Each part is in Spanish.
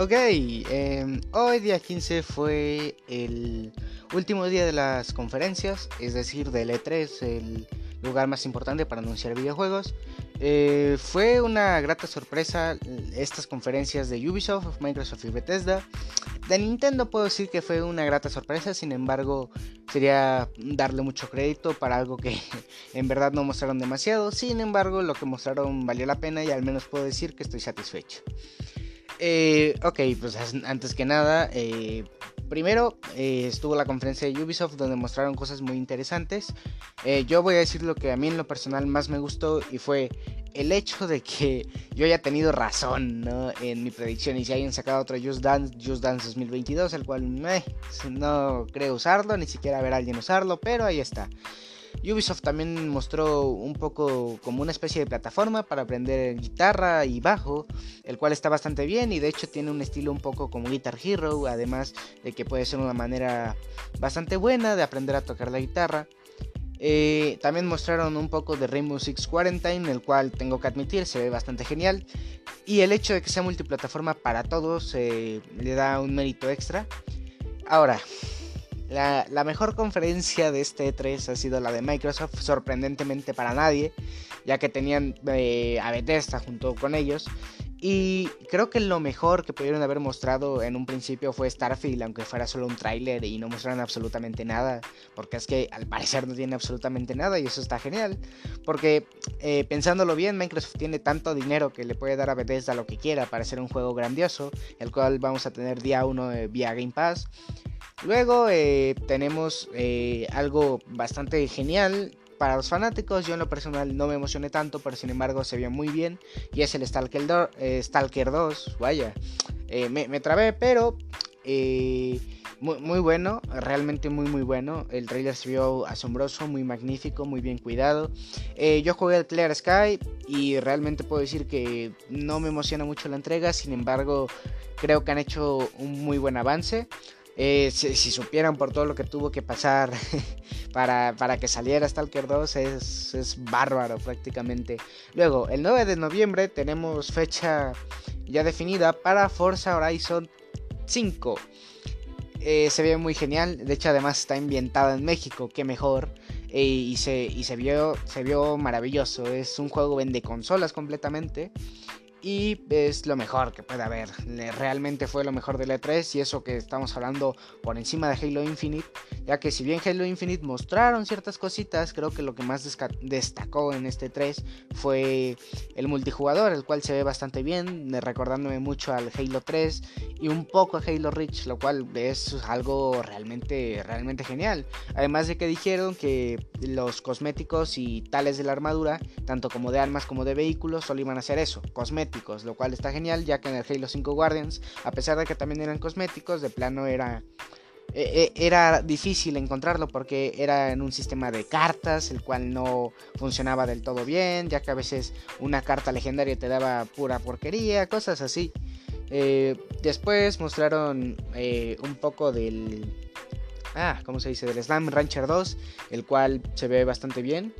Ok, em, hoy día 15 fue el último día de las conferencias, es decir, del E3, el lugar más importante para anunciar videojuegos. Eh, fue una grata sorpresa estas conferencias de Ubisoft, Microsoft y Bethesda. De Nintendo puedo decir que fue una grata sorpresa, sin embargo sería darle mucho crédito para algo que en verdad no mostraron demasiado. Sin embargo lo que mostraron valió la pena y al menos puedo decir que estoy satisfecho. Eh, ok, pues antes que nada, eh, primero eh, estuvo la conferencia de Ubisoft donde mostraron cosas muy interesantes. yo voy a decir lo que a mí en lo personal más me gustó y fue el hecho de que yo haya tenido razón en mi predicción y si hayan sacado otro Just Dance, Just Dance 2022, el cual no creo usarlo, ni siquiera ver a alguien usarlo, pero ahí está. Ubisoft también mostró un poco como una especie de plataforma para aprender guitarra y bajo, el cual está bastante bien y de hecho tiene un estilo un poco como Guitar Hero, además de que puede ser una manera bastante buena de aprender a tocar la guitarra. Eh, también mostraron un poco de Rainbow Six Quarantine, el cual tengo que admitir se ve bastante genial. Y el hecho de que sea multiplataforma para todos eh, le da un mérito extra. Ahora, la, mejor conferencia de este E3 ha sido la de Microsoft, sorprendentemente para nadie, ya que tenían eh, a Bethesda junto con ellos. Y creo que lo mejor que pudieron haber mostrado en un principio fue Starfield, aunque fuera solo un tráiler y no mostraran absolutamente nada, porque es que al parecer no tiene absolutamente nada y eso está genial, porque eh, pensándolo bien, Microsoft tiene tanto dinero que le puede dar a Bethesda lo que quiera para hacer un juego grandioso, el cual vamos a tener día 1 eh, vía Game Pass. Luego eh, tenemos eh, algo bastante genial para los fanáticos. Yo en lo personal no me emocioné tanto, pero sin embargo se vio muy bien. Y es el Stalker, eh, Stalker 2. Vaya, me, me, trabé, pero muy, muy, bueno, realmente muy muy bueno. El trailer se vio asombroso, muy magnífico, muy bien cuidado. yo jugué el Clear Sky y realmente puedo decir que no me emociona mucho la entrega. Sin embargo, creo que han hecho un muy buen avance. Eh, si, supieran por todo lo que tuvo que pasar para, que saliera Stalker 2, es, es, bárbaro prácticamente. Luego, el 9 de noviembre tenemos fecha ya definida para Forza Horizon 5. Eh, se ve muy genial, de hecho además está ambientada en México, qué mejor. Eh, y se, y se, vio, se vio maravilloso, es un juego vende consolas completamente y es lo mejor que puede haber. Realmente fue lo mejor de la E3 y eso que estamos hablando por encima de Halo Infinite, ya que si bien Halo Infinite mostraron ciertas cositas, creo que lo que más destacó en este 3 fue el multijugador, el cual se ve bastante bien, recordándome mucho al Halo 3 y un poco a Halo Reach, lo cual es algo realmente realmente genial. Además de que dijeron que los cosméticos y tales de la armadura, tanto como de armas como de vehículos, solo iban a ser eso, cosméticos lo cual está genial, ya que en el Halo 5 Guardians, a pesar de que también eran cosméticos, de plano era e, e, era difícil encontrarlo porque era en un sistema de cartas, el cual no funcionaba del todo bien, ya que a veces una carta legendaria te daba pura porquería, cosas así. Eh, después mostraron eh, un poco del... Ah, ¿cómo se dice? Del Slime Rancher 2, el cual se ve bastante bien.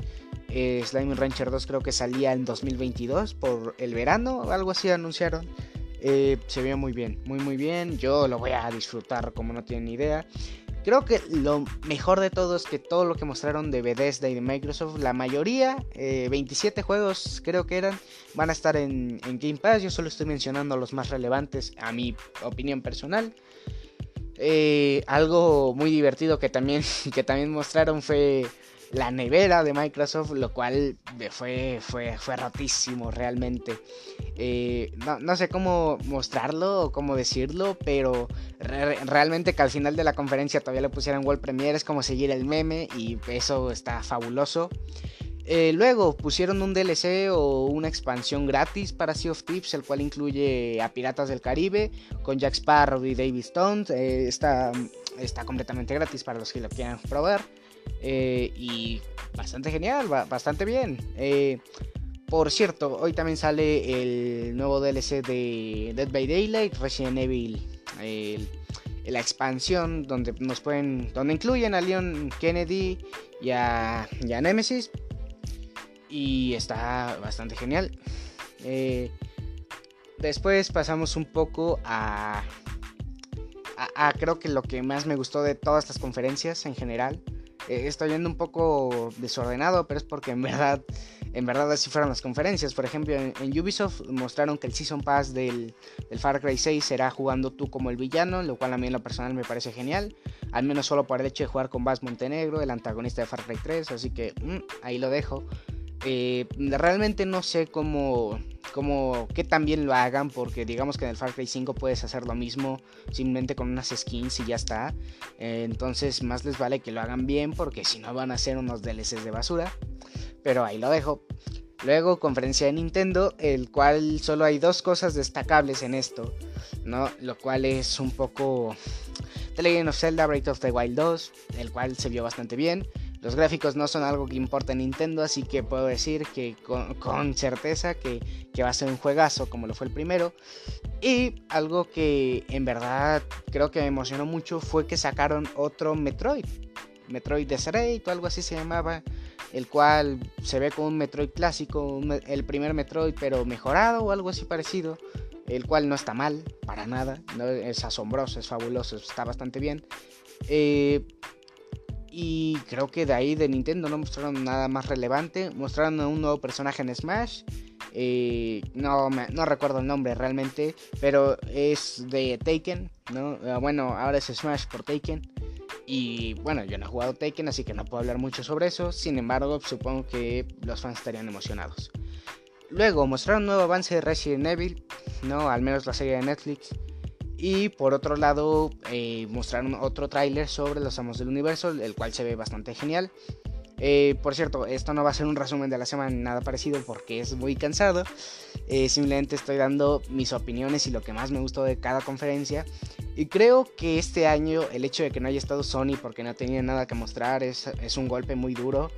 Eh, Slime Rancher 2 creo que salía en 2022 por el verano, algo así anunciaron. Eh, se vio muy bien, muy muy bien. Yo lo voy a disfrutar como no tienen idea. Creo que lo mejor de todo es que todo lo que mostraron de Bethesda y de Microsoft, la mayoría, 27 eh, juegos creo que eran, van a estar en, en, Game Pass. Yo solo estoy mencionando los más relevantes a mi opinión personal. algo muy divertido que también, que también mostraron fue la nevera de Microsoft, lo cual fue, fue, fue rotísimo realmente. Eh, no, sé cómo mostrarlo o cómo decirlo, pero realmente que al final de la conferencia todavía le pusieran World Premiere es como seguir el meme y eso está fabuloso. Eh, luego pusieron un DLC o una expansión gratis para Sea of Thieves, el cual incluye a Piratas del Caribe con Jack Sparrow y David Stone. Eh, está, está completamente gratis para los que lo quieran probar. Eh, y bastante genial, bastante bien. Eh, por cierto, hoy también sale el nuevo DLC de Dead by Daylight, Resident Evil, la expansión donde nos pueden, donde incluyen a Leon Kennedy y a, Nemesis y está bastante genial. Eh, después pasamos un poco a, a, creo que lo que más me gustó de todas las conferencias en general. Eh, estoy yendo un poco desordenado, pero es porque en verdad en verdad así fueron las conferencias. Por ejemplo, en, Ubisoft mostraron que el Season Pass del, Far Cry 6 será jugando tú como el villano, lo cual a mí en lo personal me parece genial. Al menos solo por el hecho de jugar con Bass Montenegro, el antagonista de Far Cry 3, así que mm, ahí lo dejo. Eh, realmente no sé cómo, cómo, qué tan bien lo hagan, porque digamos que en el Far Cry 5 puedes hacer lo mismo simplemente con unas skins y ya está. Eh, entonces más les vale que lo hagan bien, porque si no van a ser unos DLCs de basura. Pero ahí lo dejo. Luego, conferencia de Nintendo, el cual solo hay dos cosas destacables en esto, ¿no? Lo cual es un poco The of Zelda Breath of the Wild 2, el cual se vio bastante bien. Los gráficos no son algo que importa en Nintendo, así que puedo decir que con, certeza que, va a ser un juegazo como lo fue el primero. Y algo que en verdad creo que me emocionó mucho fue que sacaron otro Metroid. Metroid Desert o algo así se llamaba. El cual se ve como un Metroid clásico, el primer Metroid pero mejorado o algo así parecido. El cual no está mal, para nada. ¿no? Es asombroso, es fabuloso, está bastante bien. Eh, y creo que de ahí de Nintendo no mostraron nada más relevante. Mostraron un nuevo personaje en Smash. Eh, no, no recuerdo el nombre realmente. Pero es de Taken. ¿no? Ah, bueno, ahora es Smash por Taken. Y bueno, yo no he jugado Taken, así que no puedo hablar mucho sobre eso. Sin embargo, supongo que los fans estarían emocionados. Luego mostraron un nuevo avance de Resident Evil, ¿no? Al menos la serie de Netflix. Y por otro lado, eh, mostraron otro tráiler sobre los Amos del Universo, el cual se ve bastante genial. Eh, por cierto, esto no va a ser un resumen de la semana nada parecido porque es muy cansado. Eh, simplemente estoy dando mis opiniones y lo que más me gustó de cada conferencia. Y creo que este año el hecho de que no haya estado Sony porque no tenía nada que mostrar es, un golpe muy duro.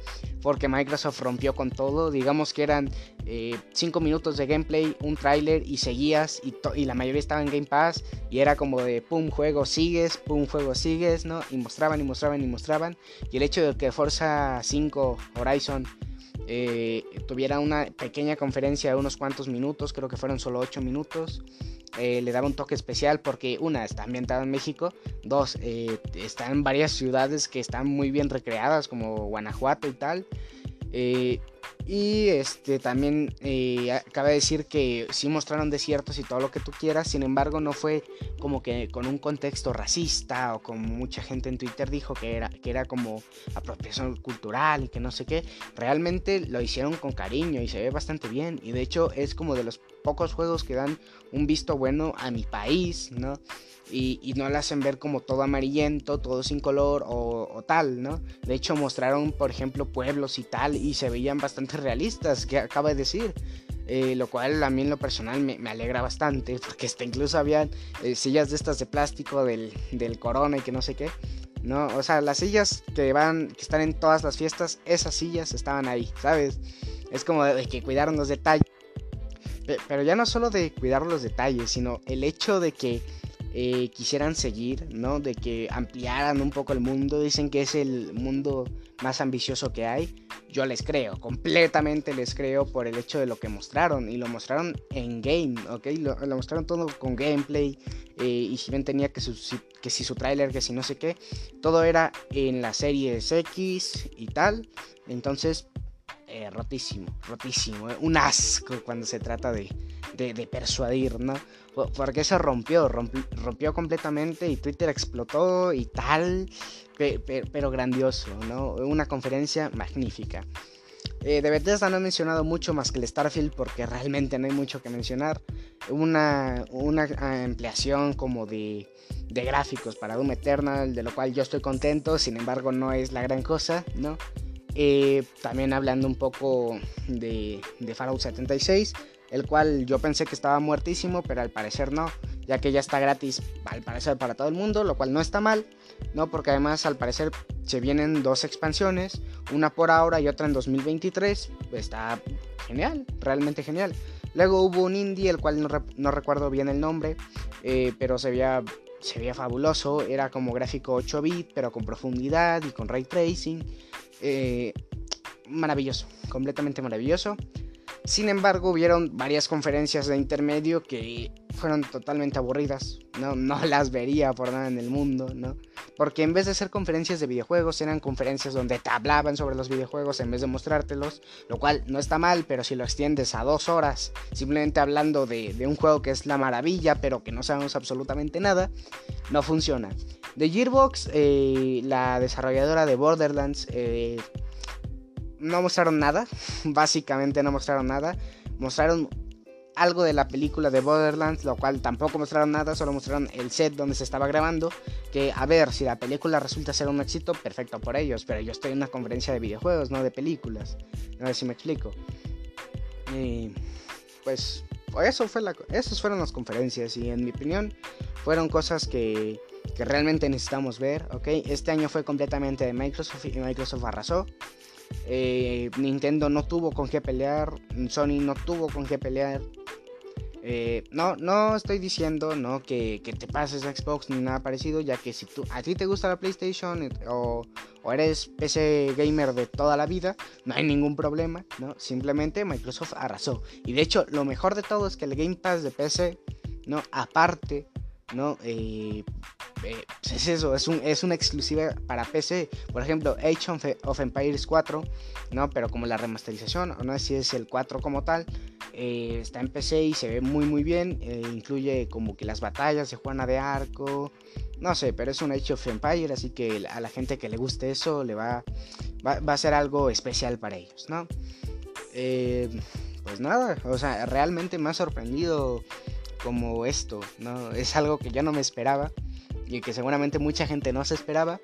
Porque Microsoft rompió con todo. Digamos que eran 5 eh, minutos de gameplay, un tráiler y seguías. Y, y, la mayoría estaba en Game Pass. Y era como de pum, juego sigues, pum, juego sigues, ¿no? Y mostraban y mostraban y mostraban. Y el hecho de que Forza 5 Horizon eh, tuviera una pequeña conferencia de unos cuantos minutos, creo que fueron solo 8 minutos. Eh, le daba un toque especial porque una está ambientada en México, dos eh, está en varias ciudades que están muy bien recreadas como Guanajuato y tal. Y este también eh, cabe decir que sí mostraron desiertos y todo lo que tú quieras, sin embargo no fue como que con un contexto racista o como mucha gente en Twitter dijo que era, que era como apropiación cultural y que no sé qué. Realmente lo hicieron con cariño y se ve bastante bien. Y de hecho es como de los pocos juegos que dan un visto bueno a mi país, ¿no? y, no la hacen ver como todo amarillento, todo sin color o, tal, ¿no? De hecho mostraron, por ejemplo, pueblos y tal y se veían bastante realistas, que acaba de decir. Eh, lo cual a mí en lo personal me, alegra bastante, porque hasta incluso había eh, sillas de estas de plástico del, del, corona y que no sé qué. No, o sea, las sillas que van, que están en todas las fiestas, esas sillas estaban ahí, ¿sabes? Es como de que cuidaron los detalles. Pero ya no solo de cuidar los detalles, sino el hecho de que eh, quisieran seguir, ¿no? De que ampliaran un poco el mundo. Dicen que es el mundo más ambicioso que hay. Yo les creo, completamente les creo por el hecho de lo que mostraron. Y lo mostraron en game, ¿ok? Lo, mostraron todo con gameplay. Eh, y si bien tenía que, que si su tráiler, que si no sé qué. Todo era en la serie X y tal. Entonces, eh, rotísimo, rotísimo. Un asco cuando se trata de, de persuadir, ¿no? porque se rompió, rompió, completamente y Twitter explotó y tal, pero, grandioso, ¿no? Una conferencia magnífica. Eh, de Bethesda no he mencionado mucho más que el Starfield porque realmente no hay mucho que mencionar. Una, una ampliación como de, de gráficos para Doom Eternal, de lo cual yo estoy contento, sin embargo no es la gran cosa, ¿no? Eh, también hablando un poco de, de Fallout 76 el cual yo pensé que estaba muertísimo, pero al parecer no, ya que ya está gratis al parecer para todo el mundo, lo cual no está mal, no, porque además al parecer se vienen dos expansiones, una por ahora y otra en 2023, está genial, realmente genial. Luego hubo un indie, el cual no, recuerdo bien el nombre, eh, pero se veía, se veía fabuloso, era como gráfico 8 bit, pero con profundidad y con ray tracing. Eh, maravilloso, completamente maravilloso. Sin embargo, hubieron varias conferencias de intermedio que fueron totalmente aburridas. No, no las vería por nada en el mundo, ¿no? Porque en vez de ser conferencias de videojuegos, eran conferencias donde te hablaban sobre los videojuegos en vez de mostrártelos. Lo cual no está mal, pero si lo extiendes a dos horas, simplemente hablando de, un juego que es la maravilla, pero que no sabemos absolutamente nada, no funciona. De Gearbox, eh, la desarrolladora de Borderlands, eh, no mostraron nada. Básicamente no mostraron nada. Mostraron algo de la película de Borderlands, lo cual tampoco mostraron nada, solo mostraron el set donde se estaba grabando. Que a ver, si la película resulta ser un éxito, perfecto por ellos, pero yo estoy en una conferencia de videojuegos, no de películas. A ver si me explico. Y pues, eso fue la, esas fueron las conferencias y en mi opinión fueron cosas que, que realmente necesitamos ver, ¿ok? Este año fue completamente de Microsoft y Microsoft arrasó. Eh, Nintendo no tuvo con qué pelear, Sony no tuvo con qué pelear. Eh, no, no estoy diciendo ¿no? que, te pases Xbox ni nada parecido, ya que si tú, a ti te gusta la PlayStation o, eres PC gamer de toda la vida, no hay ningún problema, ¿no? Simplemente Microsoft arrasó. Y de hecho, lo mejor de todo es que el Game Pass de PC, ¿no? Aparte ¿no? Eh, eh, es eso, es, un, es una exclusiva para PC. Por ejemplo, Age of, Empires 4, ¿no? Pero como la remasterización, o no sé si es el 4 como tal, eh, está en PC y se ve muy muy bien. incluye como que las batallas se juegan de arco. No sé, pero es un Age of Empires, así que a la gente que le guste eso le va, va, va a ser algo especial para ellos, ¿no? pues nada, o sea, realmente me ha sorprendido como esto, ¿no? Es algo que yo no me esperaba y que seguramente mucha gente no se esperaba.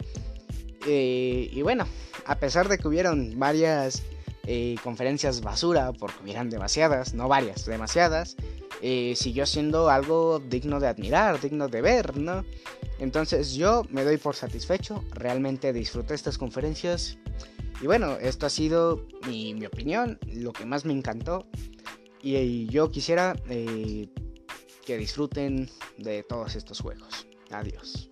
Eh, y bueno, a pesar de que hubieron varias eh, conferencias basura, porque hubieran demasiadas, no varias, demasiadas, eh, siguió siendo algo digno de admirar, digno de ver, ¿no? Entonces yo me doy por satisfecho, realmente disfruté estas conferencias. Y bueno, esto ha sido mi, mi opinión, lo que más me encantó. Y, yo quisiera que disfruten de todos estos juegos. Adiós.